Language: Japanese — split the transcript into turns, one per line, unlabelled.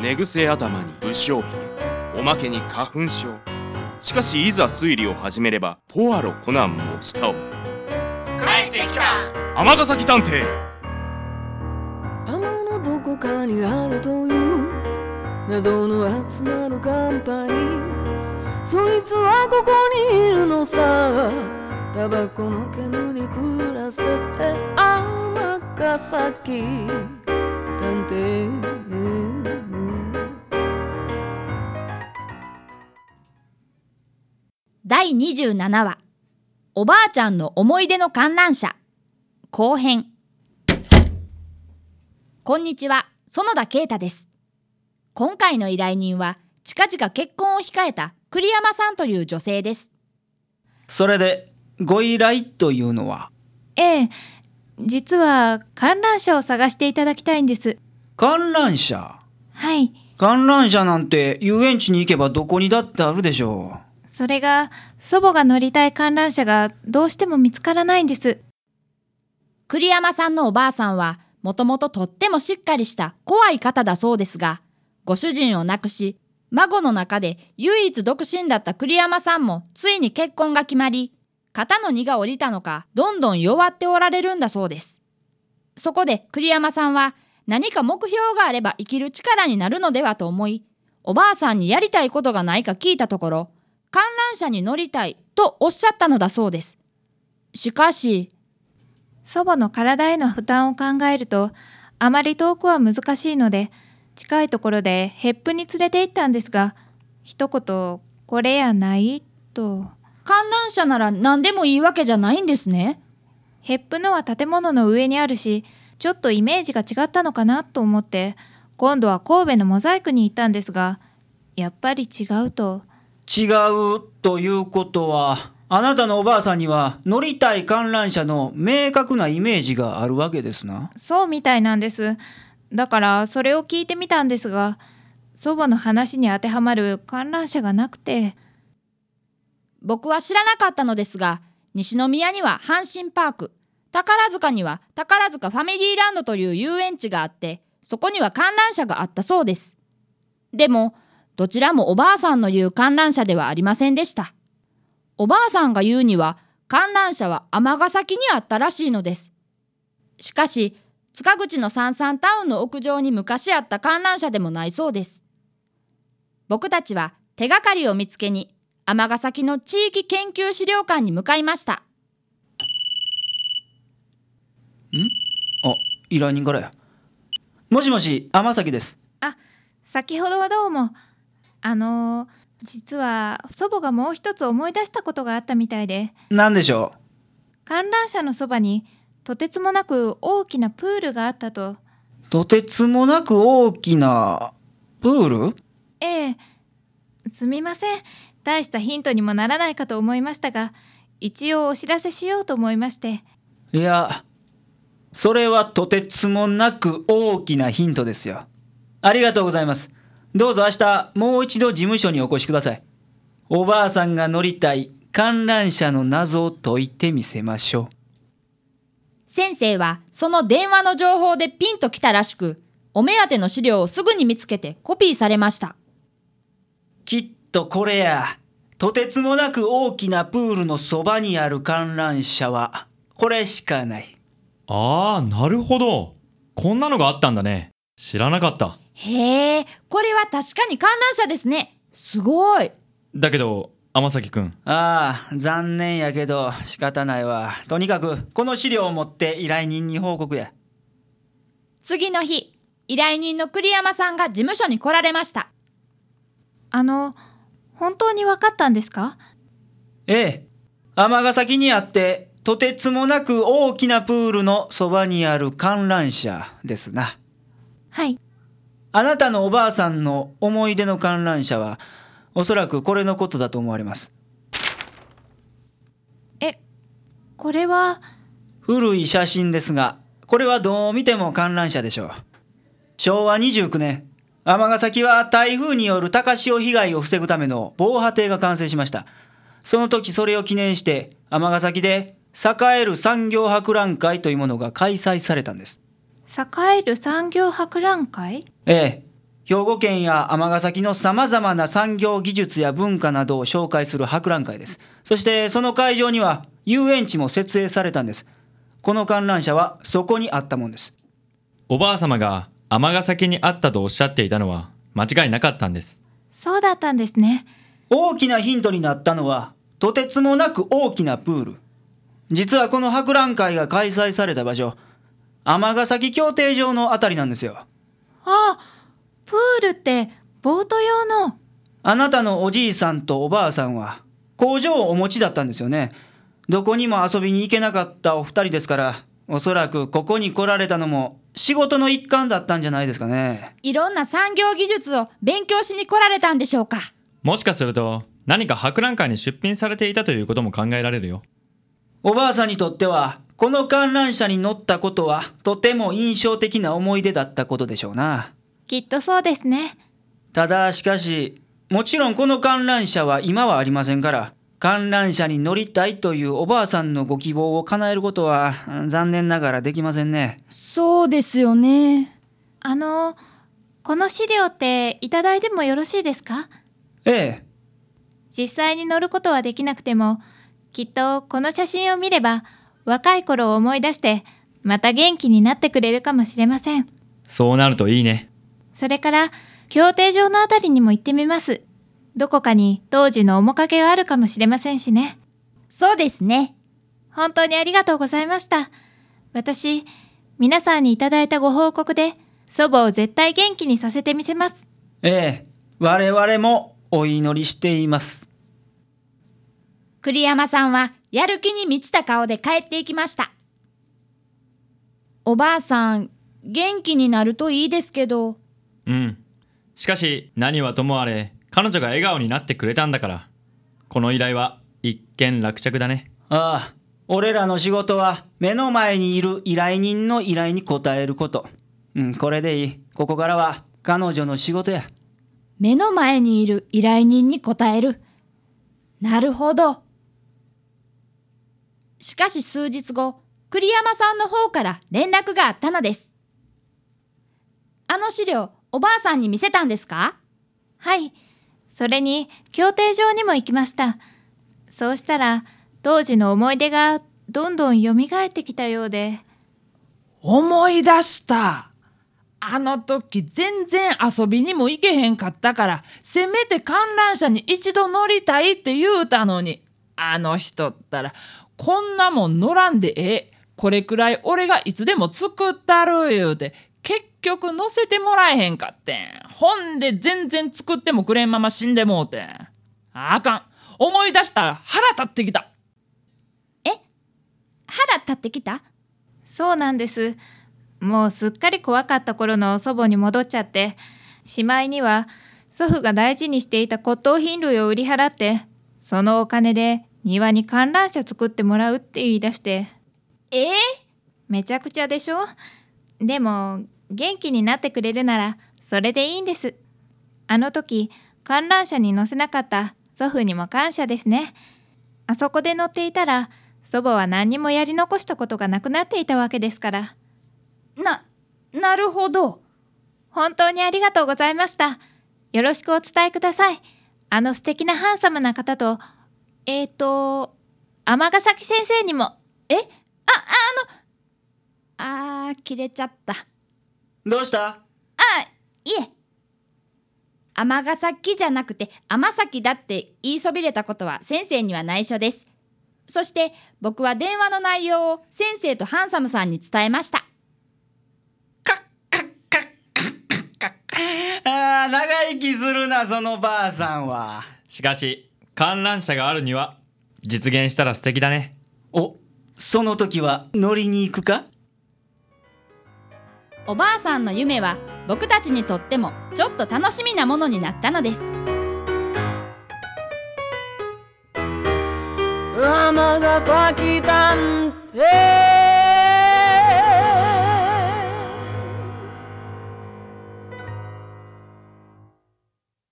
寝癖頭に不祥髭おまけに花粉症。しかしいざ推理を始めればポアロコナンも舌を巻く。
帰ってきた。
尼崎探偵。
天のどこかにあるという謎の集まるカンパニーそいつはここにいるのさ。タバコの煙暮らせて尼崎探偵
第27話。おばあちゃんの思い出の観覧車。後編。こんにちは。園田啓太です。今回の依頼人は近々結婚を控えた栗山さんという女性です。
それでご依頼というのは？
ええ。実は観覧車を探していただきたいんです。
観覧車？
はい。
観覧車なんて遊園地に行けばどこにだってあるでしょ
それが祖母が乗りたい観覧車がどうしても見つからないんです。
栗山さんのおばあさんはもともととってもしっかりした怖い方だそうですがご主人を亡くし孫の中で唯一独身だった栗山さんもついに結婚が決まり肩の荷が下りたのかどんどん弱っておられるんだそうです。そこで栗山さんは何か目標があれば生きる力になるのではと思いおばあさんにやりたいことがないか聞いたところ観覧車に乗りたいとおっしゃったのだそうです。しかし
祖母の体への負担を考えるとあまり遠くは難しいので近いところでヘップに連れて行ったんですが一言「これやない」と。
観覧車なら何でもいいわけじゃないんですね。
ヘップのは建物の上にあるしちょっとイメージが違ったのかなと思って今度は神戸のモザイクに行ったんですがやっぱり違うと。
う違うということはあなたのおばあさんには乗りたい観覧車の明確なイメージがあるわけですな。
そうみたいなんです。だからそれを聞いてみたんですが祖母の話に当てはまる観覧車がなくて。
僕は知らなかったのですが西宮には阪神パーク。宝塚には宝塚ファミリーランドという遊園地があってそこには観覧車があったそうです。でもどちらもおばあさんの言う観覧車ではありませんでした。おばあさんが言うには観覧車は尼崎にあったらしいのです。しかし塚口のサンサンタウンの屋上に昔あった観覧車でもないそうです。僕たちは手がかりを見つけに尼崎の地域研究資料館に向かいました。
あ依頼人からや。もしもし天崎です。
あ先ほどはどうもあの実は祖母がもう一つ思い出したことがあったみたいで。
何でしょ
観覧車のそばにとてつもなく大きなプールがあったと。
うとてつもなく大きなプール？
ええ。すみません。大したヒントにもならないかと思いましたが一応お知らせしようと思いまして。
いやそれはとてつもなく大きなヒントですよ。ありがとうございますどうぞ明日もう一度事務所にお越しください。おばあさんが乗りたい観覧車の謎を解いてみせましょう。
先生はその電話の情報でピンときたらしくお目当ての資料をすぐに見つけてコピーされました。
きっとこれや。とてつもなく大きなプールのそばにある観覧車はこれしかない。
ああ、なるほど。こんなのがあったんだね。知らなかった。
へえこれは確かに観覧車ですね。すごい。
だけど、天崎くん。
ああ残念やけど仕方ないわ。とにかくこの資料を持って依頼人に報告や。
次の日依頼人の栗山さんが事務所に来られました。
あの本当に分かったんですか？
ええ。尼崎にあってとてつもなく大きなプールのそばにある観覧車ですな
はい。
あなたのおばあさんの思い出の観覧車はおそらくこれのことだと思われます。
えこれは？
古い写真ですがこれはどう見ても観覧車でしょう。昭和29年尼崎は台風による高潮被害を防ぐための防波堤が完成しました。その時それを記念して尼崎で栄える産業博覧会というものが開催されたんです
栄える産業博覧会？
ええ兵庫県や尼崎のさまざまな産業技術や文化などを紹介する博覧会です。そしてその会場には遊園地も設営されたんです。この観覧車はそこにあったもんです。
おばあ様が尼崎にあったとおっしゃっていたのは間違いなかったんです
そうだったんですね。
大きなヒントになったのは、とてつもなく大きなプール。実はこの博覧会が開催された場所、尼崎競艇場のあたりなんですよ。
ああ、プールってボート用の。
あなたのおじいさんとおばあさんは工場をお持ちだったんですよね。どこにも遊びに行けなかったお二人ですから、おそらくここに来られたのも仕事の一環だったんじゃないですかね。
いろんな産業技術を勉強しに来られたんでしょうか
もしかすると何か博覧会に出品されていたということも考えられるよ
おばあさんにとっては、この観覧車に乗ったことはとても印象的な思い出だったことでしょうな。
きっとそうですね。
ただしかし、もちろんこの観覧車は今はありませんから、観覧車に乗りたいというおばあさんのご希望を叶えることはうん残念ながらできませんね。
そうですよね
あの、この資料っていただいてもよろしいですか？
ええ、
実際に乗ることはできなくても、きっとこの写真を見れば、若い頃を思い出して、また元気になってくれるかもしれません。
そうなるといいね
それから、競艇場のあたりにも行ってみます。どこかに当時の面影があるかもしれませんしね。
そうですね
本当にありがとうございました。私、皆さんにいただいたご報告で、祖母を絶対元気にさせてみせます。
ええ、我々もお祈りしています。
栗山さんはやる気に満ちた顔で帰っていきました。おばあさん元気になるといいですけど。
うん。しかし何はともあれ彼女が笑顔になってくれたんだから。この依頼は一見落着だね。
ああ、俺らの仕事は目の前にいる依頼人の依頼に応えること。うん、これでいい。ここからは彼女の仕事や。
目の前にいる依頼人に応える。なるほどしかし数日後栗山さんの方から連絡があったのですあの資料おばあさんに見せたんですか？
はい。それに、競艇場にも行きました。そうしたら、当時の思い出がどんどん蘇ってきたようで、
思い出したあの時全然遊びにも行けへんかったからせめて観覧車に一度乗りたいって言うたのにあの人ったらこんなもん乗らんでええ。これくらい俺がいつでも作ったる言うて結局乗せてもらえへんかってん。ほんで全然作ってもくれんまま死んでもうてん。あかん。思い出したら腹立ってきた。え？
腹立ってきた？
そうなんです。もうすっかり怖かった頃の祖母に戻っちゃって、しまいには祖父が大事にしていた骨董品類を売り払って、そのお金で庭に観覧車作ってもらうって言い出して、
え？え
めちゃくちゃでしょ？でも元気になってくれるならそれでいいんです。あの時観覧車に乗せなかった祖父にも感謝ですね。あそこで乗っていたら祖母は何にもやり残したことがなくなっていたわけですから。
ななるほど
本当にありがとうございました。よろしくお伝えください。あの素敵なハンサムな方と、えーと、尼崎先生にも、
え？ああのあー切れちゃった。
どうした？
いえ。尼崎じゃなくて尼崎だって言いそびれたことは先生には内緒です。そして僕は電話の内容を先生とハンサムさんに伝えました。
ああ、長生きするな、そのばあさんは。
しかし観覧車があるには実現したら素敵だね。
お、その時は乗りに行くか？
おばあさんの夢は僕たちにとってもちょっと楽しみなものになったのです。
尼崎探偵